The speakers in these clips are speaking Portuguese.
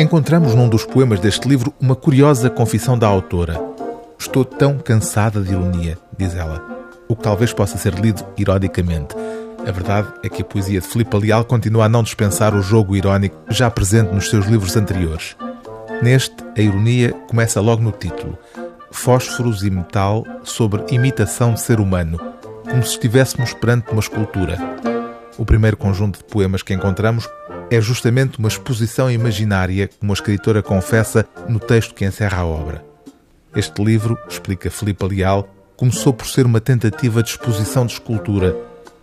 Encontramos num dos poemas deste livro uma curiosa confissão da autora. Estou tão cansada de ironia, diz ela, o que talvez possa ser lido ironicamente. A verdade é que a poesia de Filipe Leal continua a não dispensar o jogo irónico já presente nos seus livros anteriores. Neste, a ironia começa logo no título: Fósforos e metal sobre imitação de ser humano, como se estivéssemos perante uma escultura. O primeiro conjunto de poemas que encontramos é justamente uma exposição imaginária, como a escritora confessa no texto que encerra a obra. Este livro, explica Filipe Leal, começou por ser uma tentativa de exposição de escultura.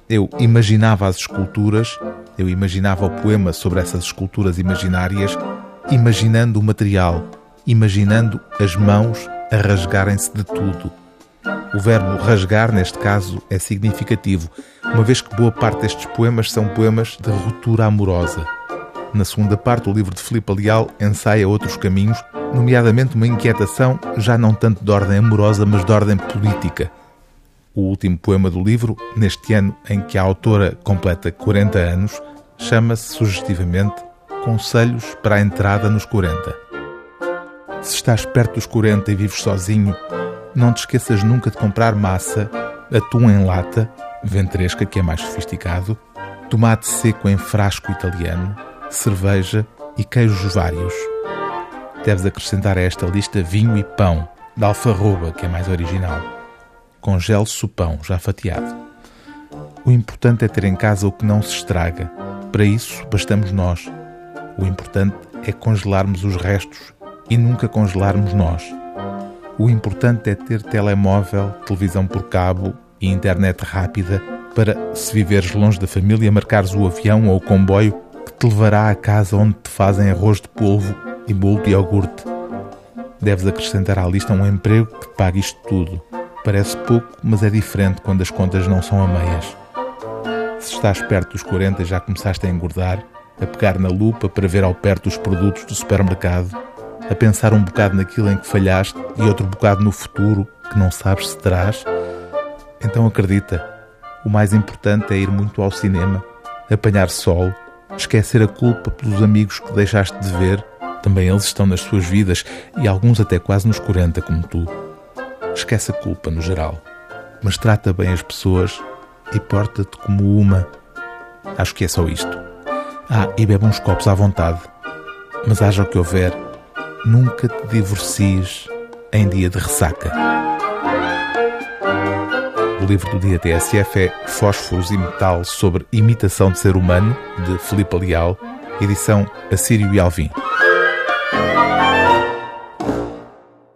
Eu imaginava as esculturas, eu imaginava o poema sobre essas esculturas imaginárias, imaginando o material, imaginando as mãos a rasgarem-se de tudo. O verbo rasgar, neste caso, é significativo, uma vez que boa parte destes poemas são poemas de ruptura amorosa. Na segunda parte, o livro de Filipe Leal ensaia outros caminhos, nomeadamente uma inquietação já não tanto de ordem amorosa, mas de ordem política. O último poema do livro, neste ano em que a autora completa 40 anos, chama-se sugestivamente Conselhos para a Entrada nos 40. Se estás perto dos 40 e vives sozinho, não te esqueças nunca de comprar massa, atum em lata, ventresca, que é mais sofisticado, tomate seco em frasco italiano, cerveja e queijos vários. Deves acrescentar a esta lista vinho e pão, da alfarroba, que é mais original. Congele-se o pão, já fatiado. O importante é ter em casa o que não se estraga. Para isso, bastamos nós. O importante é congelarmos os restos e nunca congelarmos nós. O importante é ter telemóvel, televisão por cabo e internet rápida para, se viveres longe da família, marcares o avião ou o comboio te levará à casa onde te fazem arroz de polvo e bolo de iogurte. Deves acrescentar à lista um emprego que te pague isto tudo. Parece pouco, mas é diferente quando as contas não são a meias. Se estás perto dos 40 e já começaste a engordar, a pegar na lupa para ver ao perto os produtos do supermercado, a pensar um bocado naquilo em que falhaste e outro bocado no futuro que não sabes se terás, então acredita, o mais importante é ir muito ao cinema, apanhar sol, esquecer a culpa pelos amigos que deixaste de ver, também eles estão nas suas vidas e alguns até quase nos 40, como tu. Esquece a culpa no geral, mas trata bem as pessoas e porta-te como uma. Acho que é só isto. Ah, e bebe uns copos à vontade, mas haja o que houver, nunca te divorcies em dia de ressaca. Livro do dia TSF é Fósforos e Metal sobre Imitação de Ser Humano, de Filipe Leal, edição Assírio e Alvim.